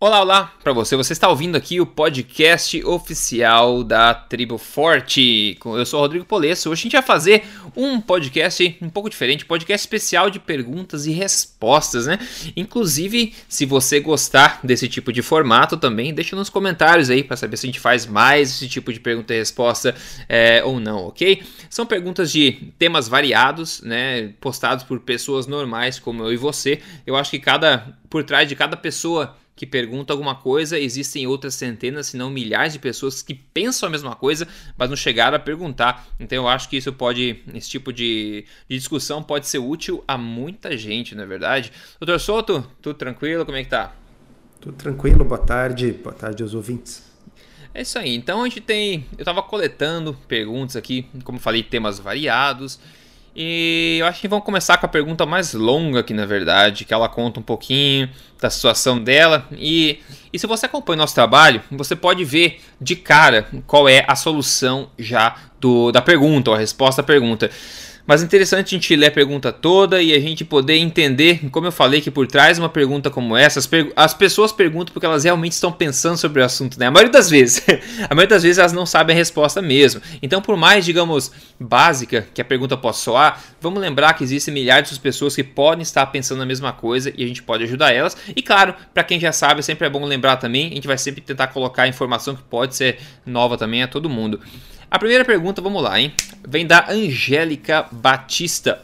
Olá, olá para você. Você está ouvindo aqui o podcast oficial da Tribo Forte. Eu sou o Rodrigo Polesso. Hoje a gente vai fazer um podcast um pouco diferente, podcast especial de perguntas e respostas, né? Inclusive, se você gostar desse tipo de formato também, deixa nos comentários aí para saber se a gente faz mais esse tipo de pergunta e resposta é, ou não, ok? São perguntas de temas variados, né? Postados por pessoas normais como eu e você. Eu acho que cada por trás de cada pessoa que pergunta alguma coisa, existem outras centenas, se não milhares de pessoas que pensam a mesma coisa, mas não chegaram a perguntar. Então eu acho que isso pode, esse tipo de, de discussão pode ser útil a muita gente, não é verdade? Doutor Souto, tudo tranquilo? Como é que tá? Tudo tranquilo, boa tarde, boa tarde aos ouvintes. É isso aí, então a gente tem. Eu estava coletando perguntas aqui, como falei, temas variados. E eu acho que vamos começar com a pergunta mais longa aqui, na verdade, que ela conta um pouquinho da situação dela. E, e se você acompanha o nosso trabalho, você pode ver de cara qual é a solução já do, da pergunta, ou a resposta à pergunta. Mas interessante a gente ler a pergunta toda e a gente poder entender, como eu falei, que por trás de uma pergunta como essa, as, as, pessoas perguntam porque elas realmente estão pensando sobre o assunto, né? A maioria das vezes. a maioria das vezes elas não sabem a resposta mesmo. Então, por mais, digamos, básica que a pergunta possa soar, vamos lembrar que existem milhares de pessoas que podem estar pensando a mesma coisa e a gente pode ajudar elas. E claro, para quem já sabe, sempre é bom lembrar também, a gente vai sempre tentar colocar informação que pode ser nova também a todo mundo. A primeira pergunta, vamos lá, hein? Vem da Angélica Batista.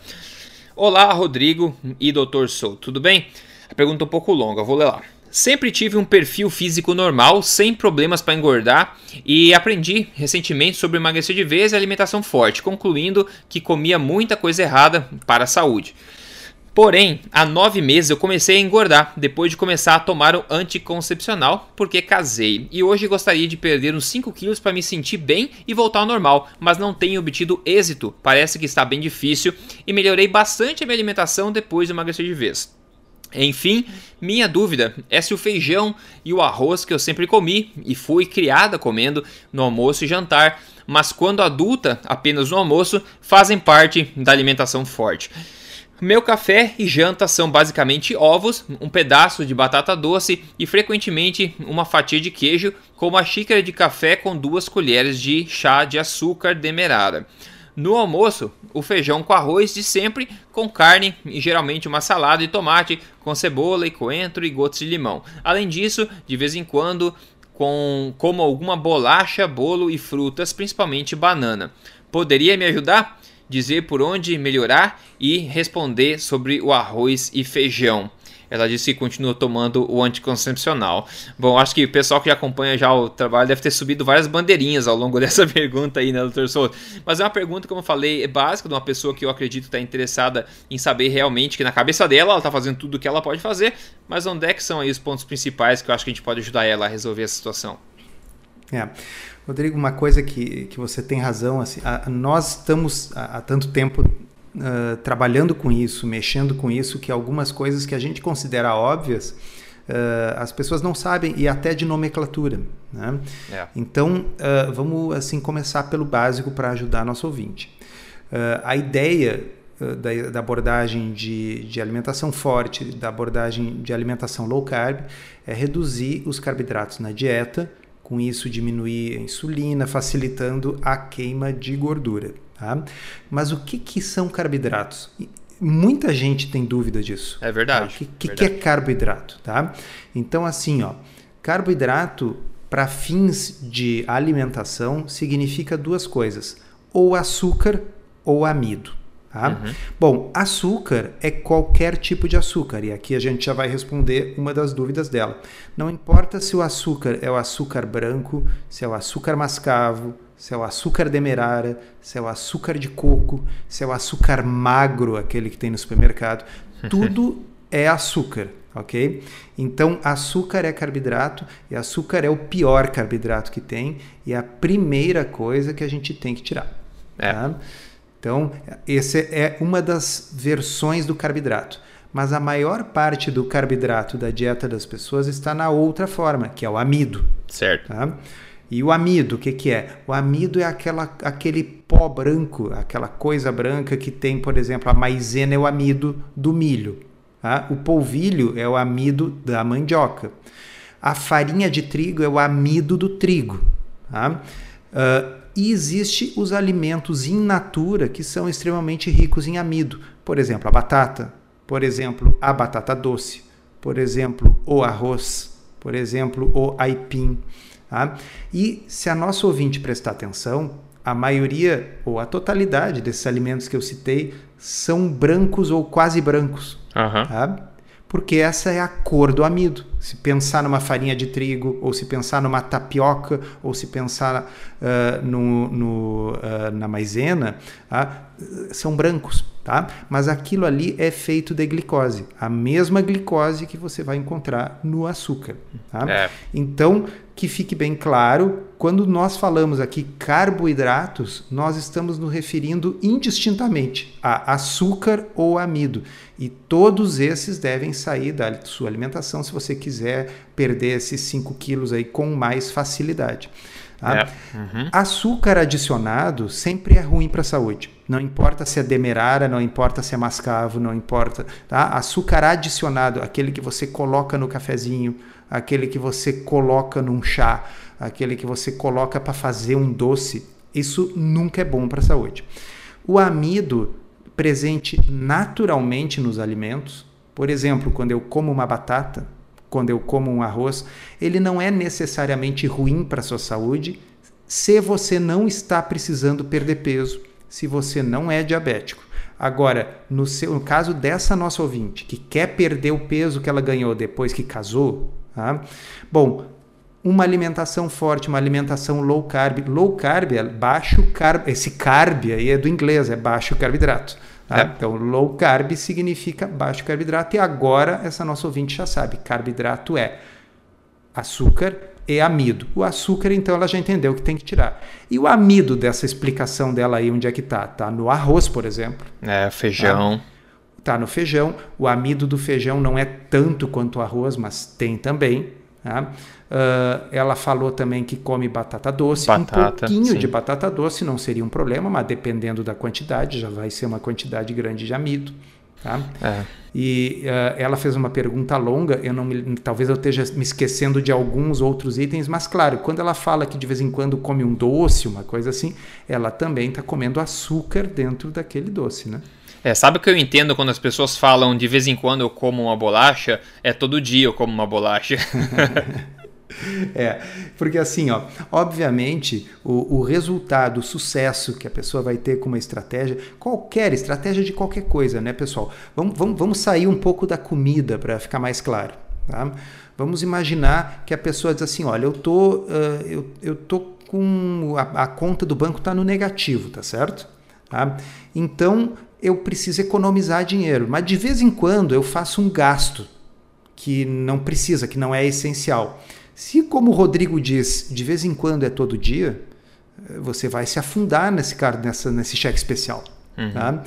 Olá, Rodrigo e Dr. Sou, tudo bem? A pergunta é um pouco longa, vou ler lá. Sempre tive um perfil físico normal, sem problemas para engordar, e aprendi recentemente sobre emagrecer de vez e alimentação forte, concluindo que comia muita coisa errada para a saúde. Porém, há nove meses eu comecei a engordar depois de começar a tomar o anticoncepcional porque casei. E hoje gostaria de perder uns 5 quilos para me sentir bem e voltar ao normal, mas não tenho obtido êxito. Parece que está bem difícil e melhorei bastante a minha alimentação depois de emagrecer de vez. Enfim, minha dúvida é se o feijão e o arroz que eu sempre comi e fui criada comendo no almoço e jantar, mas quando adulta, apenas no almoço, fazem parte da alimentação forte. Meu café e janta são basicamente ovos, um pedaço de batata doce e frequentemente uma fatia de queijo com uma xícara de café com duas colheres de chá de açúcar demerara. No almoço, o feijão com arroz de sempre, com carne e geralmente uma salada de tomate com cebola e coentro e gotas de limão. Além disso, de vez em quando, com como alguma bolacha, bolo e frutas, principalmente banana. Poderia me ajudar? Dizer por onde melhorar e responder sobre o arroz e feijão. Ela disse que continua tomando o anticoncepcional. Bom, acho que o pessoal que acompanha já o trabalho deve ter subido várias bandeirinhas ao longo dessa pergunta aí, né, doutor Souto? Mas é uma pergunta, como eu falei, é básica de uma pessoa que eu acredito está interessada em saber realmente que na cabeça dela ela está fazendo tudo o que ela pode fazer, mas onde é que são aí os pontos principais que eu acho que a gente pode ajudar ela a resolver essa situação? É. Rodrigo, uma coisa que, que você tem razão, assim, a, nós estamos há, há tanto tempo uh, trabalhando com isso, mexendo com isso, que algumas coisas que a gente considera óbvias, uh, as pessoas não sabem e até de nomenclatura. Né? É. Então, uh, vamos assim começar pelo básico para ajudar nosso ouvinte. a ideia da, da, abordagem de, de, alimentação forte, da abordagem de alimentação low carb, é reduzir os carboidratos na dieta com isso diminuir a insulina, facilitando a queima de gordura. Tá? Mas o que, que são carboidratos? Muita gente tem dúvida disso. É verdade. Tá? O que, verdade. que, é carboidrato? Tá? Então, assim, ó, carboidrato para fins de alimentação significa duas coisas: ou açúcar ou amido. Tá? Uhum. Bom, açúcar é qualquer tipo de açúcar, e aqui a gente já vai responder uma das dúvidas dela. Não importa se o açúcar é o açúcar branco, se é o açúcar mascavo, se é o açúcar demerara, se é o açúcar de coco, se é o açúcar magro, aquele que tem no supermercado, tudo é açúcar, ok? Então, açúcar é carboidrato e açúcar é o pior carboidrato que tem e é a primeira coisa que a gente tem que tirar. É. Tá? Então, essa é uma das versões do carboidrato. Mas a maior parte do carboidrato da dieta das pessoas está na outra forma, que é o amido. Certo. Tá? E o amido, o que, que é? O amido é aquela, aquele pó branco, aquela coisa branca que tem, por exemplo, a maisena é o amido do milho. Tá? O polvilho é o amido da mandioca. A farinha de trigo é o amido do trigo. Tá? Uh, e existe os alimentos in natura que são extremamente ricos em amido. Por exemplo, a batata, por exemplo, a batata doce, por exemplo, o arroz, por exemplo, o aipim. Tá? E se a nossa ouvinte prestar atenção, a maioria ou a totalidade desses alimentos que eu citei são brancos ou quase brancos. Uhum. Tá? Porque essa é a cor do amido. Se pensar numa farinha de trigo, ou se pensar numa tapioca, ou se pensar uh, no, no uh, na maisena, uh, são brancos tá? Mas aquilo ali é feito de glicose, a mesma glicose que você vai encontrar no açúcar, tá? É. Então, que fique bem claro, quando nós falamos aqui carboidratos, nós estamos nos referindo indistintamente a açúcar ou amido. E todos esses devem sair da sua alimentação se você quiser perder esses 5 quilos aí com mais facilidade. Tá? É. Uhum. Açúcar adicionado sempre é ruim para a saúde. Não importa se é demerara, não importa se é mascavo, não importa. Tá? Açúcar adicionado, aquele que você coloca no cafezinho, aquele que você coloca num chá, aquele que você coloca para fazer um doce, isso nunca é bom para a saúde. O amido presente naturalmente nos alimentos, por exemplo, quando eu como uma batata, quando eu como um arroz, ele não é necessariamente ruim para a sua saúde se você não está precisando perder peso, se você não é diabético. Agora, no, seu, no caso dessa nossa ouvinte, que quer perder o peso que ela ganhou depois que casou, tá? bom, uma alimentação forte, uma alimentação low carb. Low carb é baixo carb, esse carb aí é do inglês, é baixo carboidrato. Tá? É. Então, low carb significa baixo carboidrato, e agora essa nossa ouvinte já sabe: carboidrato é açúcar e amido. O açúcar, então, ela já entendeu que tem que tirar. E o amido dessa explicação dela aí, onde é que tá? Tá no arroz, por exemplo. É, feijão. Tá, tá no feijão. O amido do feijão não é tanto quanto o arroz, mas tem também. Tá? Uh, ela falou também que come batata doce. Batata, um pouquinho sim. de batata doce não seria um problema, mas dependendo da quantidade, já vai ser uma quantidade grande de amido. Tá? É. E uh, ela fez uma pergunta longa, eu não me, talvez eu esteja me esquecendo de alguns outros itens, mas claro, quando ela fala que de vez em quando come um doce, uma coisa assim, ela também está comendo açúcar dentro daquele doce, né? É, sabe o que eu entendo quando as pessoas falam de vez em quando eu como uma bolacha? É todo dia eu como uma bolacha. É, porque assim, ó, obviamente, o, o resultado, o sucesso que a pessoa vai ter com uma estratégia, qualquer estratégia de qualquer coisa, né, pessoal? Vamos, vamos, vamos sair um pouco da comida para ficar mais claro. Tá? Vamos imaginar que a pessoa diz assim: olha, eu tô, uh, eu, eu tô com. A, a conta do banco está no negativo, tá certo? Tá? Então eu preciso economizar dinheiro, mas de vez em quando eu faço um gasto que não precisa, que não é essencial. Se, como o Rodrigo diz, de vez em quando é todo dia, você vai se afundar nesse, cara, nessa, nesse cheque especial. Uhum. Tá?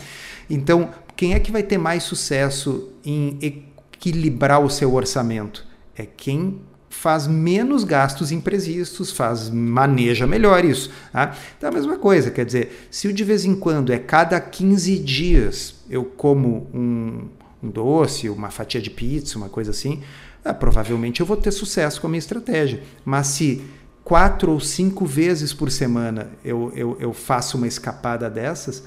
Então, quem é que vai ter mais sucesso em equilibrar o seu orçamento? É quem faz menos gastos imprevistos, faz maneja melhor isso. Tá? Então, a mesma coisa, quer dizer, se o de vez em quando é cada 15 dias eu como um, um doce, uma fatia de pizza, uma coisa assim, ah, provavelmente eu vou ter sucesso com a minha estratégia. Mas se quatro ou cinco vezes por semana eu, eu, eu faço uma escapada dessas,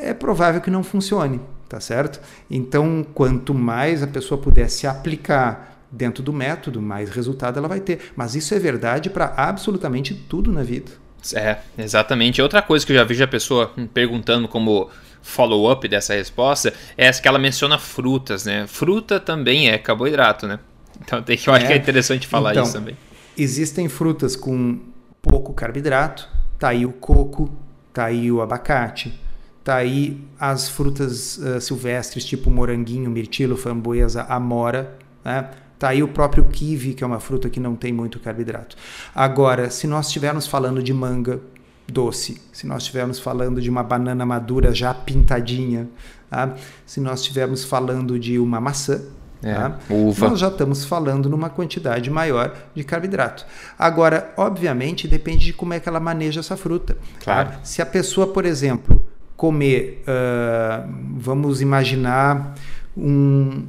é provável que não funcione, tá certo? Então, quanto mais a pessoa puder se aplicar dentro do método, mais resultado ela vai ter. Mas isso é verdade para absolutamente tudo na vida. É, exatamente. Outra coisa que eu já vejo a pessoa perguntando como follow-up dessa resposta é essa que ela menciona frutas, né? Fruta também é carboidrato, né? Então tem que, eu acho É. que é interessante falar Então, isso também. Existem frutas com pouco carboidrato, tá aí o coco, tá aí o abacate, tá aí as frutas ah, silvestres tipo moranguinho, mirtilo, framboesa, amora, né? Tá aí o próprio kiwi, que é uma fruta que não tem muito carboidrato. Agora, se nós estivermos falando de manga doce, se nós estivermos falando de uma banana madura já pintadinha, tá? se nós estivermos falando de uma maçã, É, tá? uva. nós já estamos falando numa quantidade maior de carboidrato. Agora, obviamente, depende de como é que ela maneja essa fruta. tá? Claro. Se a pessoa, por exemplo, comer, ah, vamos imaginar um,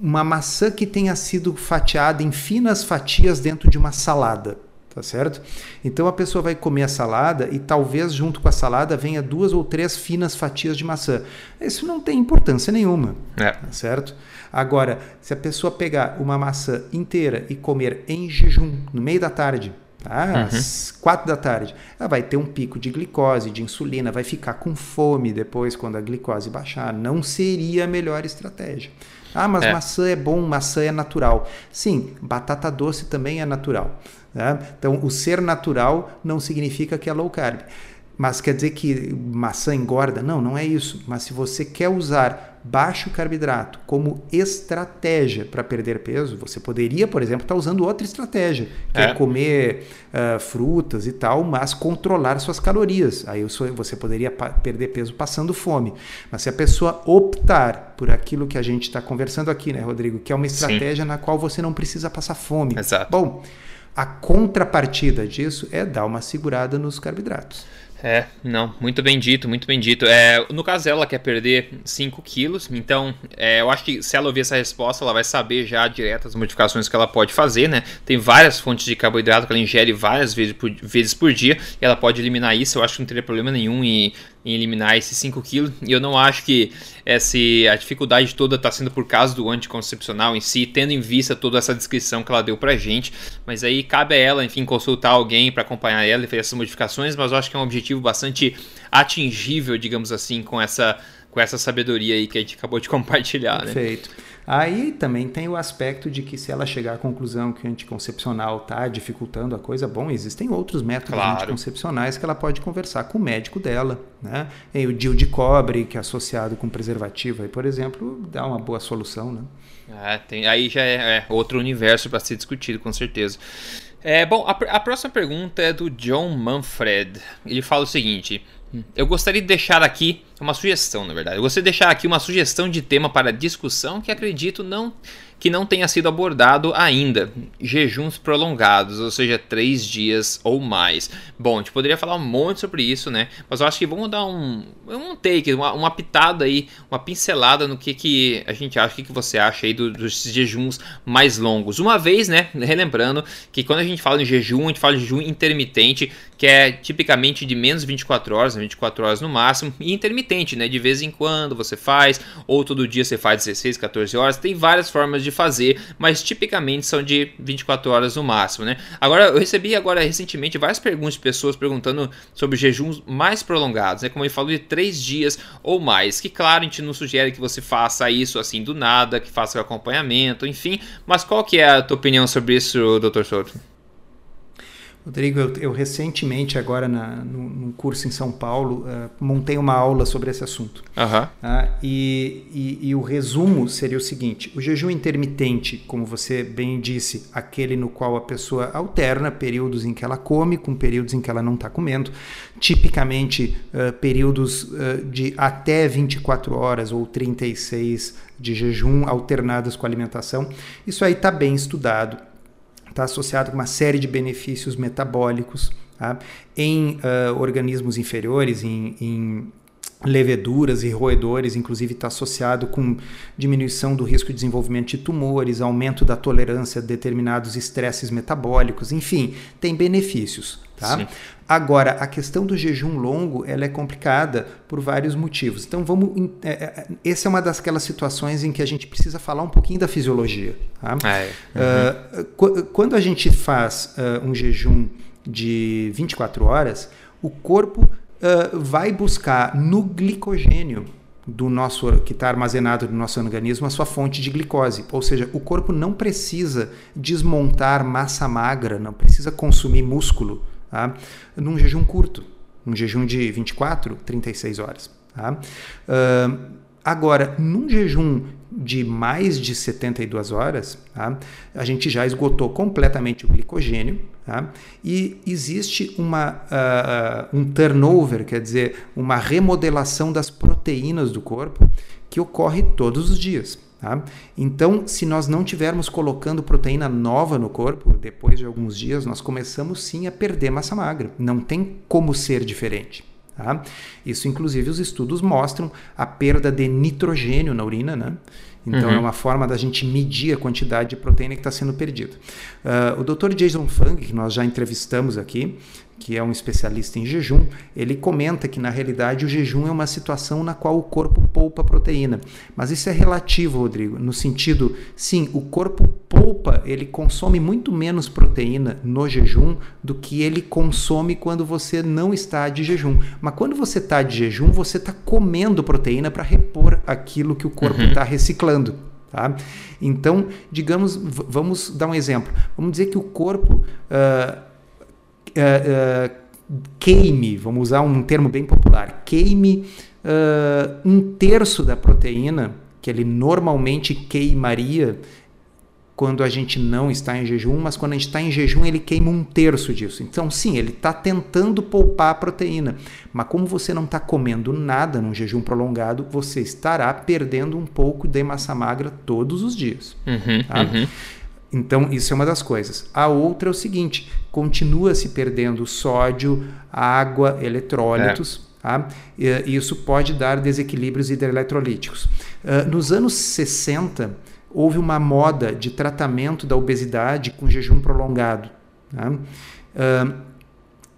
uma maçã que tenha sido fatiada em finas fatias dentro de uma salada tá certo? Então a pessoa vai comer a salada e talvez junto com a salada venha duas ou três finas fatias de maçã. Isso não tem importância nenhuma, é. tá certo? Agora, se a pessoa pegar uma maçã inteira e comer em jejum no meio da tarde, tá? às uhum. quatro da tarde, ela vai ter um pico de glicose, de insulina, vai ficar com fome depois quando a glicose baixar. Não seria a melhor estratégia. Ah, mas é. maçã é bom, maçã é natural. Sim, batata doce também é natural. Né? Então, o ser natural não significa que é low carb. Mas quer dizer que maçã engorda? Não, não é isso. Mas se você quer usar baixo carboidrato como estratégia para perder peso, você poderia, por exemplo, estar tá usando outra estratégia, que é, é comer uh, frutas e tal, mas controlar suas calorias. Aí você poderia perder peso passando fome. Mas se a pessoa optar por aquilo que a gente está conversando aqui, né, Rodrigo, que é uma estratégia Sim. na qual você não precisa passar fome. Exato. Bom, a contrapartida disso é dar uma segurada nos carboidratos. É, não, muito bem dito, muito bem dito. É, no caso, ela quer perder 5 quilos, então é, eu acho que se ela ouvir essa resposta, ela vai saber já direto as modificações que ela pode fazer, né? Tem várias fontes de carboidrato que ela ingere várias vezes por, vezes por dia e ela pode eliminar isso. Eu acho que não teria problema nenhum em em eliminar esses 5 quilos. E eu não acho que essa, a dificuldade toda está sendo por causa do anticoncepcional em si, tendo em vista toda essa descrição que ela deu pra gente. Mas aí cabe a ela, enfim, consultar alguém para acompanhar ela e fazer essas modificações. Mas eu acho que é um objetivo bastante atingível, digamos assim, com essa, com essa sabedoria aí que a gente acabou de compartilhar. Né? Perfeito. Né? Aí também tem o aspecto de que se ela chegar à conclusão que o anticoncepcional está dificultando a coisa, bom, existem outros métodos claro. anticoncepcionais que ela pode conversar com o médico dela, né? E o DIL de cobre, que é associado com preservativo, aí, por exemplo, dá uma boa solução, né? É, tem, aí já é, é outro universo para ser discutido, com certeza. É, bom, a, a próxima pergunta é do John Manfred. Ele fala o seguinte: eu gostaria de deixar aqui uma sugestão, na verdade. Eu gostaria de deixar aqui uma sugestão de tema para discussão que acredito não que não tenha sido abordado ainda. Jejuns prolongados, ou seja, três dias ou mais. Bom, a gente poderia falar um monte sobre isso, né? Mas eu acho que vamos dar um, um take, uma, uma pitada aí, uma pincelada no que, que a gente acha, o que, que você acha aí do, dos jejuns mais longos. Uma vez, né? Relembrando que quando a gente fala em jejum, a gente fala de jejum intermitente, que é tipicamente de menos 24 horas, 24 horas no máximo, e intermitente, né? De vez em quando você faz, ou todo dia você faz 16, 14 horas. Tem várias formas de fazer, mas tipicamente são de 24 horas no máximo, né? Agora, eu recebi agora recentemente várias perguntas de pessoas perguntando sobre jejuns mais prolongados, né? Como ele falou, de 3 dias ou mais. Que, claro, a gente não sugere que você faça isso assim do nada, que faça acompanhamento, enfim. Mas qual que é a tua opinião sobre isso, Dr. Souto? Rodrigo, eu, eu recentemente, agora na, no, num curso em São Paulo, uh, montei uma aula sobre esse assunto. Uhum. Uh, e, e, e, o resumo seria o seguinte: o jejum intermitente, como você bem disse, aquele no qual a pessoa alterna períodos em que ela come com períodos em que ela não está comendo, tipicamente uh, períodos de até 24 horas ou 36 de jejum alternadas com alimentação. Isso aí está bem estudado está associado com uma série de benefícios metabólicos tá? em uh, organismos inferiores, em, em leveduras e roedores, inclusive está associado com diminuição do risco de desenvolvimento de tumores, aumento da tolerância a determinados estresses metabólicos, enfim, tem benefícios. Tá? Agora, a questão do jejum longo ela é complicada por vários motivos. Então, vamos. É, é, essa é uma das situações em que a gente precisa falar um pouquinho da fisiologia. Tá? É. Uhum. Uh, quando a gente faz uh, um jejum de 24 horas, o corpo uh, vai buscar no glicogênio do nosso que está armazenado no nosso organismo a sua fonte de glicose, ou seja, o corpo não precisa desmontar massa magra, não precisa consumir músculo tá? num jejum curto, um jejum de 24, 36 horas. Tá? Uh, agora, num jejum de mais de 72 horas, tá? a gente já esgotou completamente o glicogênio tá? e existe uma, uh, um turnover, quer dizer, uma remodelação das proteínas do corpo que ocorre todos os dias. Tá? Então, se nós não tivermos colocando proteína nova no corpo, depois de alguns dias, nós começamos sim a perder massa magra. Não tem como ser diferente. Tá? Isso, inclusive, os estudos mostram a perda de nitrogênio na urina, né? Então uhum. é uma forma da gente medir a quantidade de proteína que está sendo perdida. Uh, o Dr. Jason Fung, que nós já entrevistamos aqui, que é um especialista em jejum, ele comenta que na realidade o jejum é uma situação na qual o corpo poupa proteína. Mas isso é relativo, Rodrigo, no sentido, sim, o corpo poupa, ele consome muito menos proteína no jejum do que ele consome quando você não está de jejum. Mas quando você está de jejum, você está comendo proteína para repor aquilo que o corpo está uhum. reciclando. Tá? Então, digamos, vamos dar um exemplo. Vamos dizer que o corpo uh, uh, queime, vamos usar um termo bem popular, queime uh, um terço da proteína que ele normalmente queimaria quando a gente não está em jejum, mas quando a gente está em jejum ele queima um terço disso. Então, sim, ele está tentando poupar a proteína, mas como você não está comendo nada num jejum prolongado, você estará perdendo um pouco de massa magra todos os dias. Uhum, tá? uhum. Então, isso é uma das coisas. A outra é o seguinte: continua se perdendo sódio, água, eletrólitos. É. Tá? E, isso pode dar desequilíbrios hidroeletrolíticos. Uh, nos anos 60, houve uma moda de tratamento da obesidade com jejum prolongado. Tá? Uh,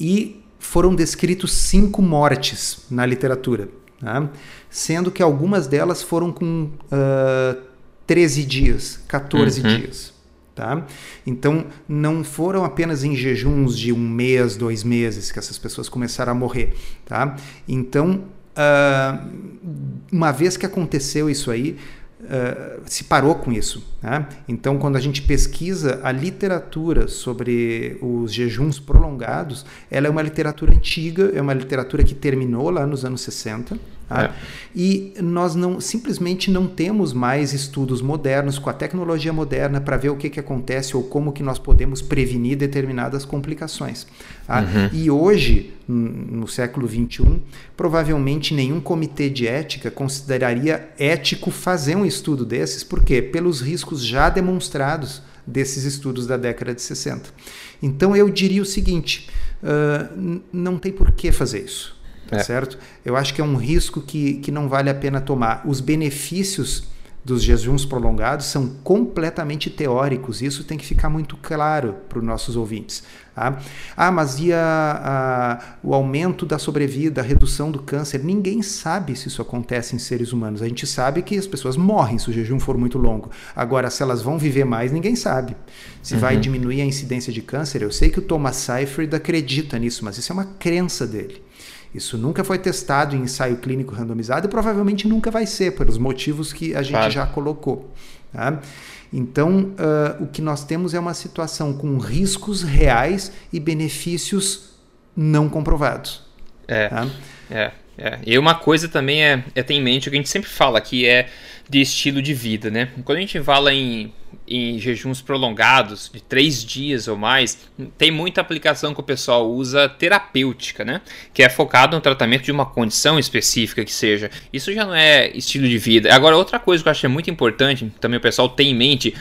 e foram descritos cinco mortes na literatura, tá? sendo que algumas delas foram com uh, 13 dias, 14 uhum. dias. Tá? Então, não foram apenas em jejuns de um mês, dois meses que essas pessoas começaram a morrer. Tá? Então, uh, uma vez que aconteceu isso aí, uh, se parou com isso. Né? Então, quando a gente pesquisa a literatura sobre os jejuns prolongados, ela é uma literatura antiga, é uma literatura que terminou lá nos anos 60 Tá? É. E nós não simplesmente não temos mais estudos modernos com a tecnologia moderna para ver o que, que acontece ou como que nós podemos prevenir determinadas complicações. Tá? Uhum. E hoje, no século XXI, provavelmente nenhum comitê de ética consideraria ético fazer um estudo desses, por quê? Pelos riscos já demonstrados desses estudos da década de 60. Então eu diria o seguinte: uh, não tem por que fazer isso. Tá é. certo? Eu acho que é um risco que, que não vale a pena tomar. Os benefícios dos jejuns prolongados são completamente teóricos. Isso tem que ficar muito claro para os nossos ouvintes. Tá? Ah, mas e a, a, o aumento da sobrevida, a redução do câncer? Ninguém sabe se isso acontece em seres humanos. A gente sabe que as pessoas morrem se o jejum for muito longo. Agora, se elas vão viver mais, ninguém sabe. Se uhum. vai diminuir a incidência de câncer, eu sei que o Thomas Seyfried acredita nisso, mas isso é uma crença dele. Isso nunca foi testado em ensaio clínico randomizado e provavelmente nunca vai ser, pelos motivos que a gente claro. já colocou. Tá? Então, uh, o que nós temos é uma situação com riscos reais e benefícios não comprovados. É, tá? é, é. E uma coisa também é, é ter em mente o que a gente sempre fala, que é de estilo de vida, né? Quando a gente fala em, em jejuns prolongados, de três dias ou mais, tem muita aplicação que o pessoal usa terapêutica, né? Que é focado no tratamento de uma condição específica que seja. Isso já não é estilo de vida. Agora, outra coisa que eu acho é muito importante, também o pessoal tem em mente,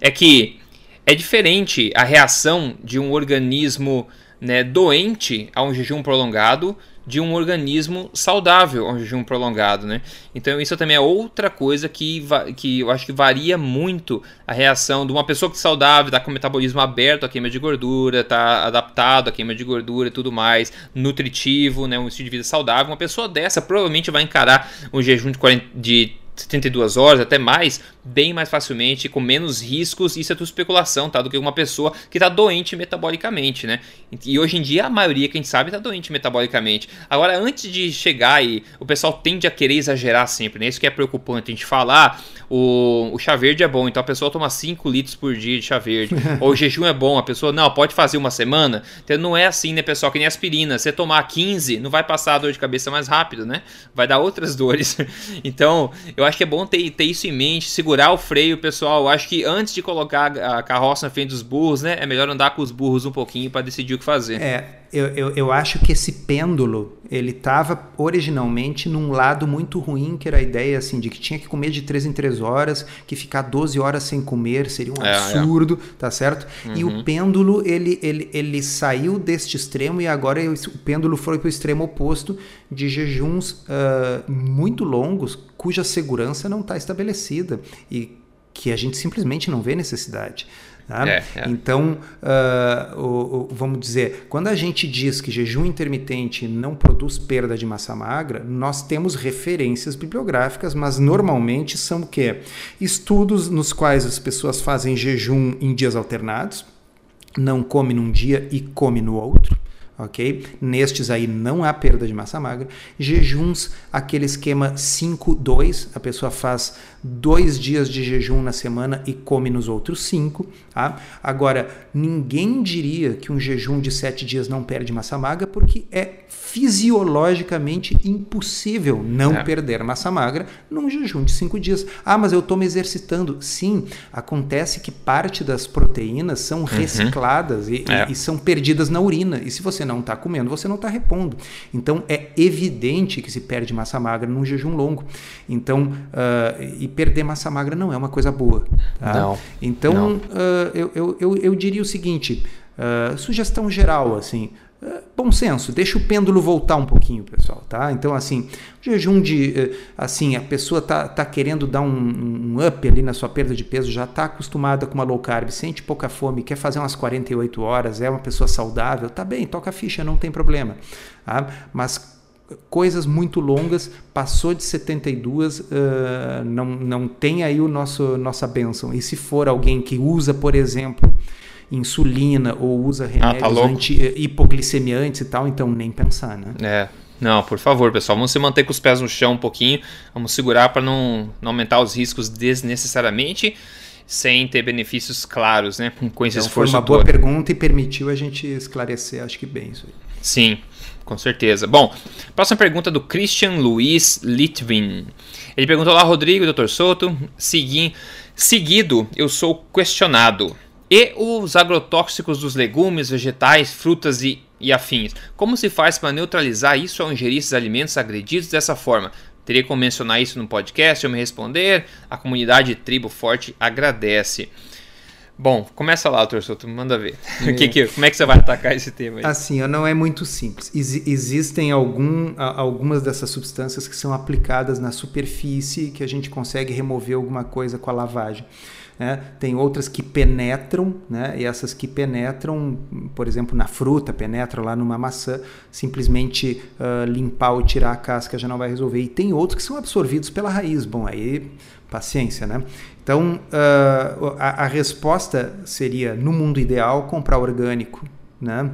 é que é diferente a reação de um organismo né, doente a um jejum prolongado de um organismo saudável ao jejum prolongado, né? Então isso também é outra coisa que, que eu acho que varia muito a reação de uma pessoa que é saudável, está com o metabolismo aberto à queima de gordura, está adaptado à queima de gordura e tudo mais, nutritivo, né? Um estilo de vida saudável. Uma pessoa dessa provavelmente vai encarar um jejum de, 40, de 72 horas, até mais, bem mais facilmente, com menos riscos, isso é tudo especulação, tá? Do que uma pessoa que está doente metabolicamente, né? E hoje em dia a maioria que a gente sabe está doente metabolicamente. Agora, antes de chegar aí, o pessoal tende a querer exagerar sempre, né? Isso que é preocupante. A gente falar, ah, o, o chá verde é bom, então a pessoa toma 5 litros por dia de chá verde. Ou o jejum é bom, a pessoa, não, pode fazer uma semana. Então não é assim, né, pessoal? Que nem aspirina. Você tomar 15, não vai passar a dor de cabeça mais rápido, né? Vai dar outras dores. então, eu acho que é bom ter, ter isso em mente, segurar o freio, pessoal. Eu acho que antes de colocar a carroça na frente dos burros, né? É melhor andar com os burros um pouquinho para decidir o que fazer. É, eu, eu, eu acho que esse pêndulo ele estava originalmente num lado muito ruim, que era a ideia assim de que tinha que comer de 3 em 3 horas, que ficar 12 horas sem comer seria um é, absurdo, é. tá certo? Uhum. E o uhum. pêndulo ele, ele, ele saiu deste extremo e agora o pêndulo foi para o extremo oposto de jejuns uh, muito longos, cuja segurança não está estabelecida e que a gente simplesmente não vê necessidade. Tá? É, é. Então, uh, o, o, vamos dizer, quando a gente diz que jejum intermitente não produz perda de massa magra, nós temos referências bibliográficas, mas normalmente são o quê? Estudos nos quais as pessoas fazem jejum em dias alternados, não come num dia e come no outro ok? Nestes aí não há perda de massa magra. Jejuns, aquele esquema 5-2, a pessoa faz dois dias de jejum na semana e come nos outros cinco. Tá? Agora, ninguém diria que um jejum de sete dias não perde massa magra, porque é fisiologicamente impossível não é. perder massa magra num jejum de cinco dias. Ah, mas eu estou me exercitando. Sim, acontece que parte das proteínas são uhum. recicladas e, é. e, são perdidas na urina. E se você não está comendo, você não está repondo. Então é evidente que se perde massa magra num jejum longo. Então, uh, e perder massa magra não é uma coisa boa. Tá? Não. Então, não. Uh, eu, eu, eu, eu diria o seguinte. Uh, sugestão geral, assim, bom senso, deixa o pêndulo voltar um pouquinho, pessoal, tá? Então, assim, jejum de, eh, assim, a pessoa tá, tá querendo dar um, um up ali na sua perda de peso, já tá acostumada com uma low carb, sente pouca fome, quer fazer umas 48 horas, é uma pessoa saudável, tá bem, toca a ficha, não tem problema, tá? Mas coisas muito longas, passou de 72, uh, não, não tem aí o nosso nossa bênção. E se for alguém que usa, por exemplo, insulina ou usa remédios ah, tá anti, eh, hipoglicemiantes e tal, então nem pensar, né? É. Não, por favor, pessoal, vamos se manter com os pés no chão um pouquinho, vamos segurar para não, não aumentar os riscos desnecessariamente sem ter benefícios claros, né? Com esse então, esforço foi uma boa pergunta e permitiu a gente esclarecer, acho que bem isso aí. Sim, com certeza. Bom, próxima pergunta do Christian Luiz Litvin. Ele perguntou lá, Rodrigo, Dr. Soto, segui, seguido eu sou questionado e os agrotóxicos dos legumes, vegetais, frutas e, e afins. Como se faz para neutralizar isso ao ingerir esses alimentos agredidos dessa forma? Teria como mencionar isso no podcast ou me responder? A comunidade Tribo Forte agradece. Bom, começa lá, Torçoto, manda ver. É. que, que, como é que você vai atacar esse tema aí? Assim, não é muito simples. Ex existem algum, algumas dessas substâncias que são aplicadas na superfície que a gente consegue remover alguma coisa com a lavagem. Né? Tem outras que penetram, né? e essas que penetram, por exemplo, na fruta, penetra lá numa maçã, simplesmente uh, limpar ou tirar a casca já não vai resolver. E tem outros que são absorvidos pela raiz. Bom, aí paciência, né? Então, uh, a, a, resposta seria, no mundo ideal, comprar orgânico, né?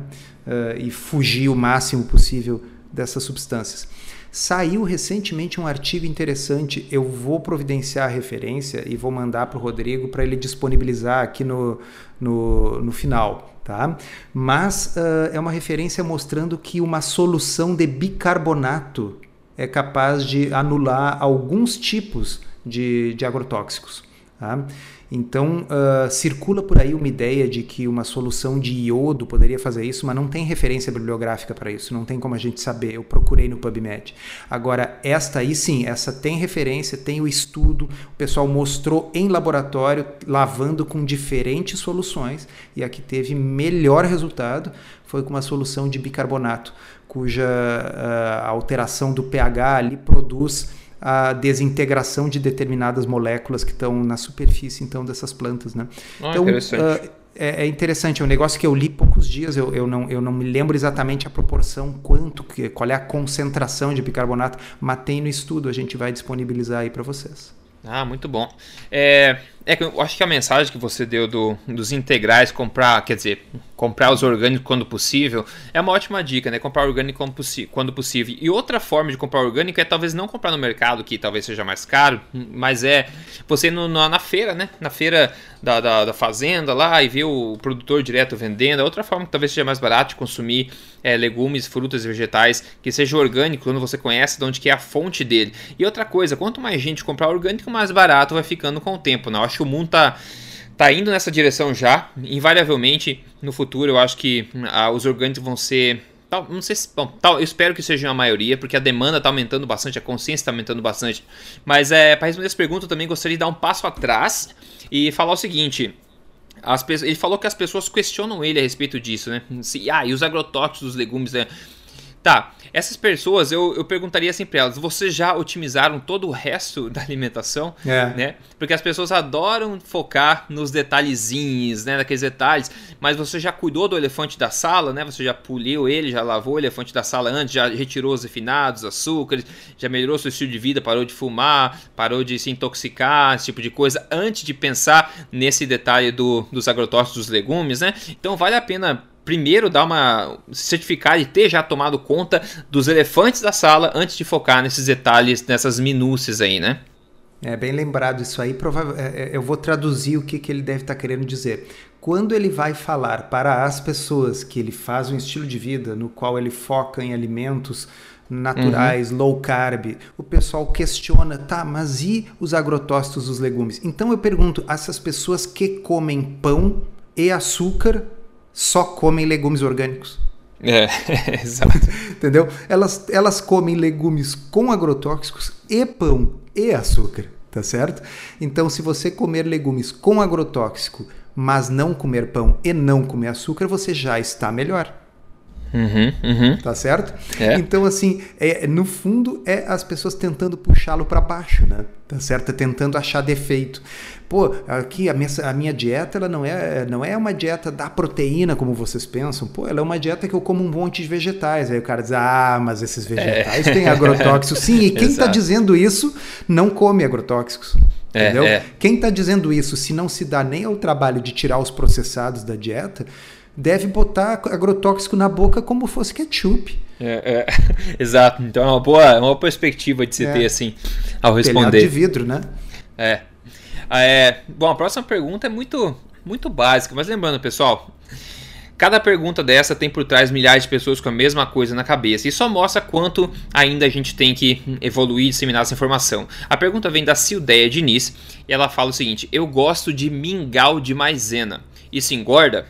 Uh, e fugir o máximo possível dessas substâncias. Saiu recentemente um artigo interessante, eu vou providenciar a referência e vou mandar para o Rodrigo para ele disponibilizar aqui no, no, no final. Tá? Mas uh, é uma referência mostrando que uma solução de bicarbonato é capaz de anular alguns tipos de, de agrotóxicos. Tá? Então, uh, circula por aí uma ideia de que uma solução de iodo poderia fazer isso, mas não tem referência bibliográfica para isso, não tem como a gente saber. Eu procurei no PubMed. Agora, esta aí sim, essa tem referência, tem o estudo, o pessoal mostrou em laboratório, lavando com diferentes soluções, e a que teve melhor resultado foi com uma solução de bicarbonato, cuja uh, alteração do pH ali produz a desintegração de determinadas moléculas que estão na superfície então dessas plantas, né? Ah, então interessante. Uh, é, é, interessante, é um negócio que eu li poucos dias, eu, eu, não, eu não me lembro exatamente a proporção, quanto, que, qual é a concentração de bicarbonato, mas tem no estudo, a gente vai disponibilizar aí para vocês. Ah, muito bom. É, é que eu acho que a mensagem que você deu do, dos integrais, comprar, quer dizer, comprar os orgânicos quando possível, é uma ótima dica, né? Comprar orgânico quando, possível. E outra forma de comprar orgânico é talvez não comprar no mercado, que talvez seja mais caro, mas é você no, na, na, feira, né? Na feira da, da, da, fazenda lá e ver o produtor direto vendendo. É outra forma que talvez seja mais barato de consumir é, legumes, frutas e vegetais, que seja orgânico, quando você conhece de onde que é a fonte dele. E outra coisa, quanto mais gente comprar orgânico, mais barato vai ficando com o tempo, né? Eu acho que o mundo tá tá indo nessa direção já. Invariavelmente, no futuro, eu acho que ah, os orgânicos vão ser tal, não sei se, bom, tal, eu espero que seja a maioria, porque a demanda está aumentando bastante, a consciência está aumentando bastante. Mas é, para responder essa pergunta, eu também gostaria de dar um passo atrás e falar o seguinte. As, ele falou que as pessoas questionam ele a respeito disso, né? Se, ah, e os agrotóxicos dos legumes, né? Tá, essas pessoas, eu, eu perguntaria assim para elas: vocês já otimizaram todo o resto da alimentação? É. Né? Porque as pessoas adoram focar nos detalhezinhos, né? Daqueles detalhes, mas você já cuidou do elefante da sala, né? Você já poliu ele, já lavou o elefante da sala antes, já retirou os refinados, açúcares, já melhorou seu estilo de vida, parou de fumar, parou de se intoxicar, esse tipo de coisa, antes de pensar nesse detalhe do, dos agrotóxicos dos legumes, né? Então vale a pena primeiro dar uma certificar e ter já tomado conta dos elefantes da sala antes de focar nesses detalhes, nessas minúcias aí, né? É bem lembrado isso aí. É, é, eu vou traduzir o que, que ele deve estar tá querendo dizer. Quando ele vai falar para as pessoas que ele faz um estilo de vida no qual ele foca em alimentos naturais, uhum. low carb, o pessoal questiona, tá, mas e os agrotóxicos dos legumes? Então eu pergunto, essas pessoas que comem pão e açúcar só comem legumes orgânicos. É, exato. Entendeu? Elas, elas comem legumes com agrotóxicos e pão e açúcar, tá certo? Então, se você comer legumes com agrotóxico, mas não comer pão e não comer açúcar, você já está melhor. Uhum, uhum. Tá certo? É. Então, assim, é, no fundo, é as pessoas tentando puxá-lo para baixo, né? Tá certo? É tentando achar defeito. Pô, aqui a minha, a minha dieta ela não, é, não é uma dieta da proteína, como vocês pensam. Pô, ela é uma dieta que eu como um monte de vegetais. Aí o cara diz, ah, mas esses vegetais é. têm agrotóxicos. Sim, e quem está dizendo isso não come agrotóxicos. É, entendeu? É. Quem está dizendo isso, se não se dá nem ao trabalho de tirar os processados da dieta, deve botar agrotóxico na boca como fosse ketchup. É, é. Exato. Então é uma boa, é uma perspectiva de se é. ter assim ao responder. Telhado de vidro, né? É. é. Bom, a próxima pergunta é muito, muito básica, mas lembrando, pessoal, Cada pergunta dessa tem por trás milhares de pessoas com a mesma coisa na cabeça e só mostra quanto ainda a gente tem que evoluir e disseminar essa informação. A pergunta vem da Sildeia Diniz e ela fala o seguinte: Eu gosto de mingau de maisena. Isso engorda?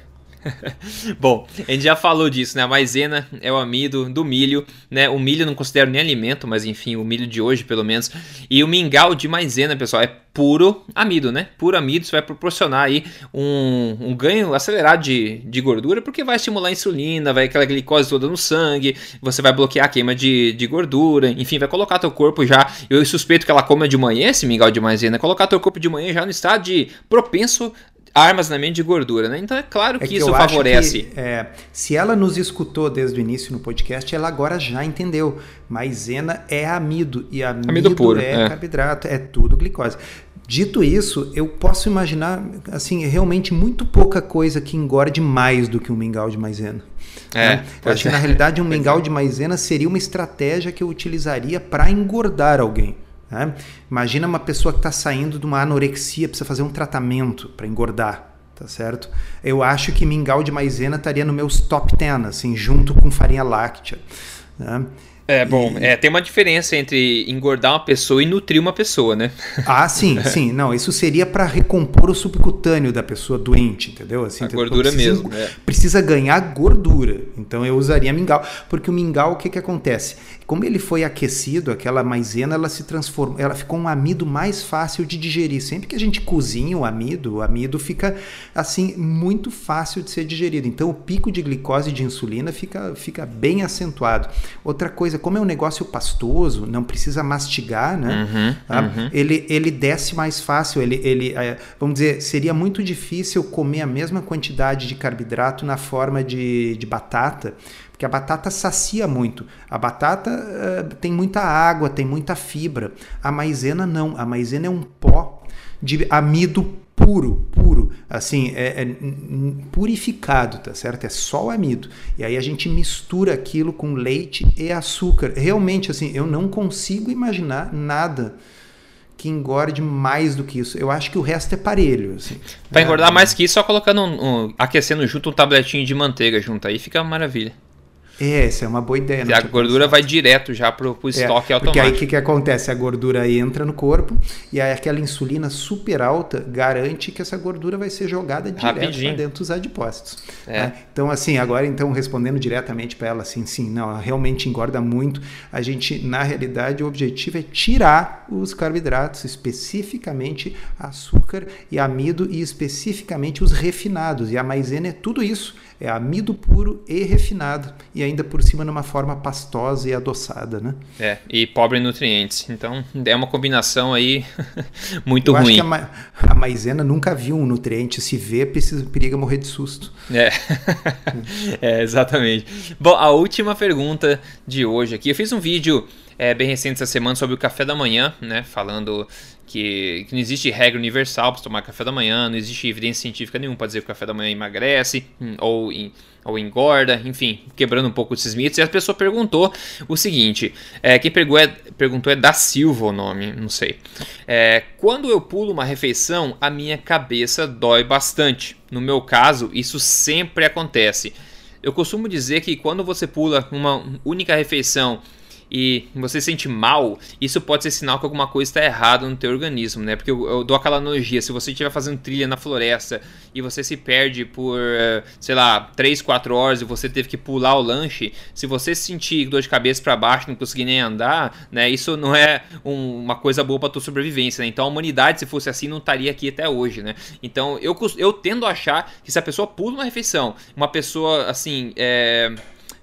Bom, a gente já falou disso, né? A maisena é o amido do milho, né? O milho não considero nem alimento, mas enfim, o milho de hoje pelo menos. E o mingau de maisena, pessoal, é puro amido, né? Puro amido, isso vai proporcionar aí um, um ganho acelerado de, de gordura, porque vai estimular a insulina, vai aquela glicose toda no sangue, você vai bloquear a queima de, de gordura, enfim, vai colocar teu corpo já. Eu suspeito que ela coma de manhã esse mingau de maisena, colocar teu corpo de manhã já no estado de propenso armazenamento de gordura, né? Então é claro que, é que isso favorece. Que, é, se ela nos escutou desde o início no podcast, ela agora já entendeu. Maisena é amido e amido, amido puro, é, é carboidrato, é tudo glicose. Dito isso, eu posso imaginar assim realmente muito pouca coisa que engorde mais do que um mingau de maisena. É, né? Eu acho que na é. realidade um mingau é. de maisena seria uma estratégia que eu utilizaria para engordar alguém. Né? Imagina uma pessoa que está saindo de uma anorexia, precisa fazer um tratamento para engordar, tá certo? Eu acho que mingau de maisena estaria no meus top 10, assim, junto com farinha láctea. Né? É, bom, e... é, tem uma diferença entre engordar uma pessoa e nutrir uma pessoa, né? Ah, sim, sim. Não, isso seria para recompor o subcutâneo da pessoa doente, entendeu? Assim, a gordura precisa, mesmo. É. Precisa ganhar gordura. Então eu usaria mingau. Porque o mingau, o que, que acontece? Como ele foi aquecido, aquela maisena, ela se transformou, ela ficou um amido mais fácil de digerir. Sempre que a gente cozinha o amido, o amido fica assim muito fácil de ser digerido. Então o pico de glicose e de insulina fica, fica bem acentuado. Outra coisa, como é um negócio pastoso, não precisa mastigar, né? Uhum, tá? uhum. Ele, ele desce mais fácil. Ele, ele, é, vamos dizer, seria muito difícil comer a mesma quantidade de carboidrato na forma de, de batata porque a batata sacia muito. A batata uh, tem muita água, tem muita fibra. A maisena não. A maisena é um pó de amido puro, puro, assim, é, é, purificado, tá certo? É só o amido. E aí a gente mistura aquilo com leite e açúcar. Realmente, assim, eu não consigo imaginar nada que engorde mais do que isso. Eu acho que o resto é parelho. Assim. Para engordar mais que isso, só colocando um, um, aquecendo junto um tabletinho de manteiga junto aí, fica maravilha. É, essa é uma boa ideia. E a gordura vai direto já pro, pro estoque é, automático. Porque aí o que, que acontece? A gordura entra no corpo e aí aquela insulina super alta garante que essa gordura vai ser jogada direto para dentro dos adipócitos. É. Né? Então, assim, agora então respondendo diretamente para ela, assim, sim, não, realmente engorda muito. A gente, na realidade, o objetivo é tirar os carboidratos, especificamente açúcar e amido e especificamente os refinados. E a maisena é tudo isso é amido puro e refinado e ainda por cima numa forma pastosa e adoçada, né? É, e pobre em nutrientes. Então é uma combinação aí muito Eu ruim. Acho que a, ma a, maisena nunca viu um nutriente, se vê, precisa, periga morrer de susto. É. é, exatamente. Bom, a última pergunta de hoje aqui. Eu fiz um vídeo é, bem recente essa semana sobre o café da manhã, né? Falando que, que não existe regra universal para tomar café da manhã, não existe evidência científica nenhuma para dizer que o café da manhã emagrece hum, ou, ou engorda, enfim, quebrando um pouco esses mitos. E a pessoa perguntou o seguinte: é, quem perguntou é, perguntou é da Silva o nome, não sei. É, quando eu pulo uma refeição, a minha cabeça dói bastante. No meu caso, isso sempre acontece. Eu costumo dizer que quando você pula uma única refeição e você se sente mal, isso pode ser sinal que alguma coisa está errada no teu organismo, né? Porque eu, eu, dou aquela analogia, se você estiver fazendo trilha na floresta e você se perde por, eh, sei lá, 3, 4 horas e você teve que pular o lanche, se você sentir dor de cabeça para baixo, não conseguir nem andar, né? Isso não é um, uma coisa boa para tua sobrevivência, né? Então a humanidade, se fosse assim, não estaria aqui até hoje, né? Então eu, eu tendo a achar que se a pessoa pula uma refeição, uma pessoa, assim, é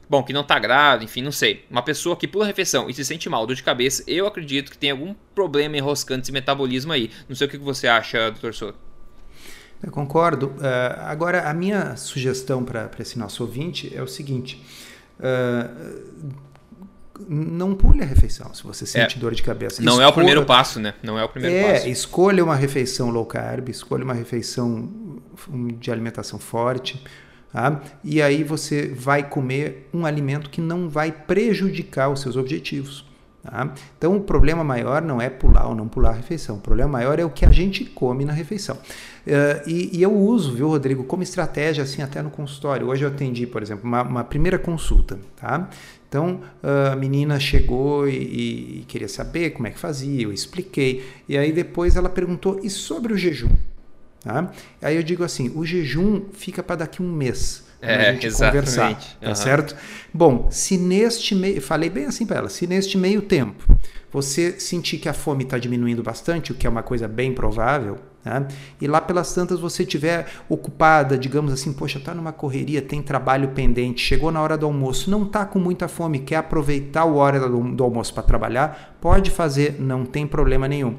Bom, que não tá grave, enfim, não sei. Uma pessoa que pula a refeição e se sente mal, dor de cabeça, eu acredito que tem algum problema enroscando esse metabolismo aí. Não sei o que você acha, doutor Souto. Eu concordo. Uh, agora, a minha sugestão para esse nosso ouvinte é o seguinte: uh, não pule a refeição se você sente é. dor de cabeça. Não Escolha... é o primeiro passo, né? Não é o primeiro é, passo. Escolha uma refeição low carb, escolha uma refeição de alimentação forte Tá? E aí você vai comer um alimento que não vai prejudicar os seus objetivos. Tá? Então o problema maior não é pular ou não pular a refeição. O problema maior é o que a gente come na refeição. Uh, e, e, eu uso, viu, Rodrigo, como estratégia assim até no consultório. Hoje eu atendi, por exemplo, uma, uma primeira consulta. Tá? Então a menina chegou e, e queria saber como é que fazia, eu expliquei. E aí depois ela perguntou: e sobre o jejum? Tá? Aí eu digo assim: o jejum fica para daqui um mês. É, a gente exatamente. conversar, tá certo? Bom, se neste meio, falei bem assim para ela, se neste meio tempo você sentir que a fome está diminuindo bastante, o que é uma coisa bem provável, né? e lá pelas tantas você tiver ocupada, digamos assim, poxa, está numa correria, tem trabalho pendente, chegou na hora do almoço, não está com muita fome, quer aproveitar a hora do, do almoço para trabalhar, pode fazer, não tem problema nenhum.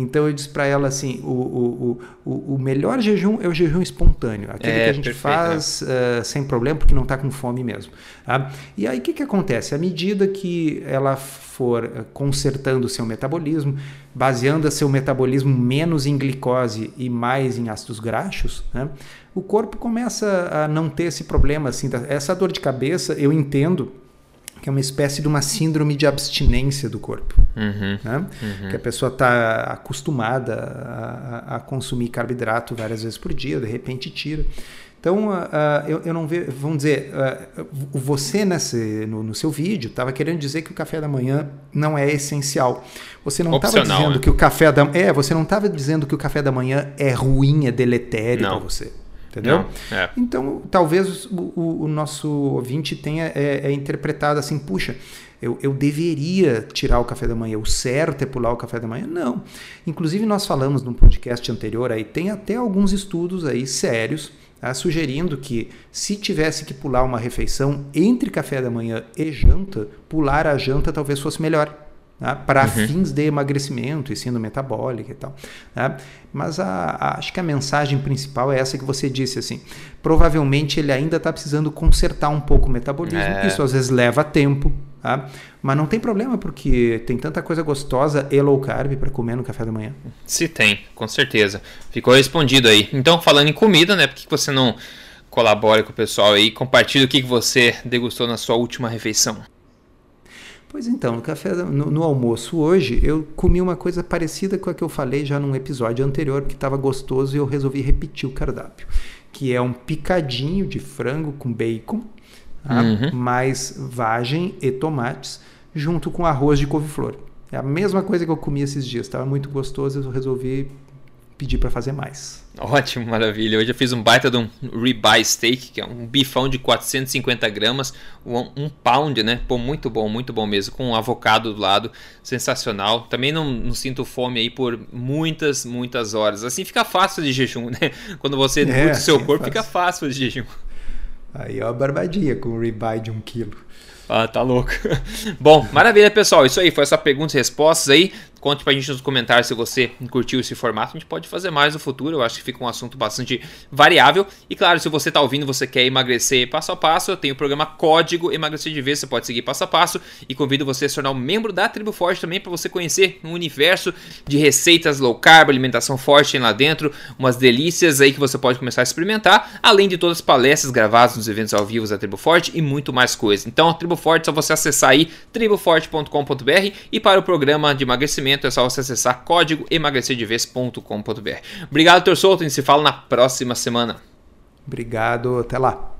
Então eu disse para ela assim: o, o, o, o melhor jejum é o jejum espontâneo, aquele é, que a gente perfeito, faz é. uh, sem problema porque não está com fome mesmo. Tá? E aí o que, que acontece? À medida que ela for uh, consertando o seu metabolismo, baseando seu metabolismo menos em glicose e mais em ácidos graxos, né? o corpo começa a não ter esse problema. Assim, essa dor de cabeça, eu entendo que é uma espécie de uma síndrome de abstinência do corpo. Uhum, né? uhum. Que a pessoa está acostumada a, a, consumir carboidrato várias vezes por dia, de repente tira. Então, uh, uh, eu, eu, não vejo, vamos dizer, uh, você nesse, no, no seu vídeo estava querendo dizer que o café da manhã não é essencial. Você não estava dizendo né? que o café da é, você não estava dizendo que o café da manhã é ruim, é deletério para você. Entendeu? Não, é. Então, talvez o, o, o, nosso ouvinte tenha é, é interpretado assim: puxa, eu, eu, deveria tirar o café da manhã, o certo é pular o café da manhã. Não. Inclusive, nós falamos num podcast anterior aí, tem até alguns estudos aí sérios tá, sugerindo que se tivesse que pular uma refeição entre café da manhã e janta, pular a janta talvez fosse melhor né, para uhum. fins de emagrecimento, ensino metabólico e tal. Né? Mas a, a, acho que a mensagem principal é essa que você disse assim. Provavelmente ele ainda está precisando consertar um pouco o metabolismo. É. Isso às vezes leva tempo. Tá? Mas não tem problema, porque tem tanta coisa gostosa e low carb para comer no café da manhã. Se tem, com certeza. Ficou respondido aí. Então, falando em comida, né? Por que você não colabora com o pessoal aí? Compartilha o que você degustou na sua última refeição. Pois então, no café no, no, almoço hoje eu comi uma coisa parecida com a que eu falei já num episódio anterior, que estava gostoso e eu resolvi repetir o cardápio, que é um picadinho de frango com bacon, tá? uhum. mais vagem e tomates, junto com arroz de couve-flor. É a mesma coisa que eu comi esses dias, estava muito gostoso, eu resolvi pedir para fazer mais. Ótimo, maravilha. Hoje eu fiz um baita de um ribeye steak, que é um bifão de 450 gramas, um, um pound, né? Pô, muito bom, muito bom mesmo, com um avocado do lado, sensacional. Também não, não, sinto fome aí por muitas, muitas horas. Assim fica fácil de jejum, né? Quando você é, o seu corpo, é fica fácil de jejum. Aí é uma barbadinha com um ribeye de um quilo. Ah, tá louco. Bom, maravilha, pessoal. Isso aí foi essa perguntas e respostas aí. Conte pra gente nos comentários se você curtiu esse formato. A gente pode fazer mais no futuro. Eu acho que fica um assunto bastante variável. E claro, se você tá ouvindo, você quer emagrecer passo a passo, eu tenho o programa Código Emagrecer de Vez. Você pode seguir passo a passo. E convido você a se tornar um membro da Tribo Forte também para você conhecer um universo de receitas low carb, alimentação forte lá dentro. Umas delícias aí que você pode começar a experimentar. Além de todas as palestras gravadas nos eventos ao vivo da Tribo Forte e muito mais coisa. Então, a Tribo Forte, é só você acessar aí triboforte.com.br e para o programa de emagrecimento é só você acessar código emagrecerdevez.com.br. Obrigado, Tor Souto, e se fala na próxima semana. Obrigado, até lá.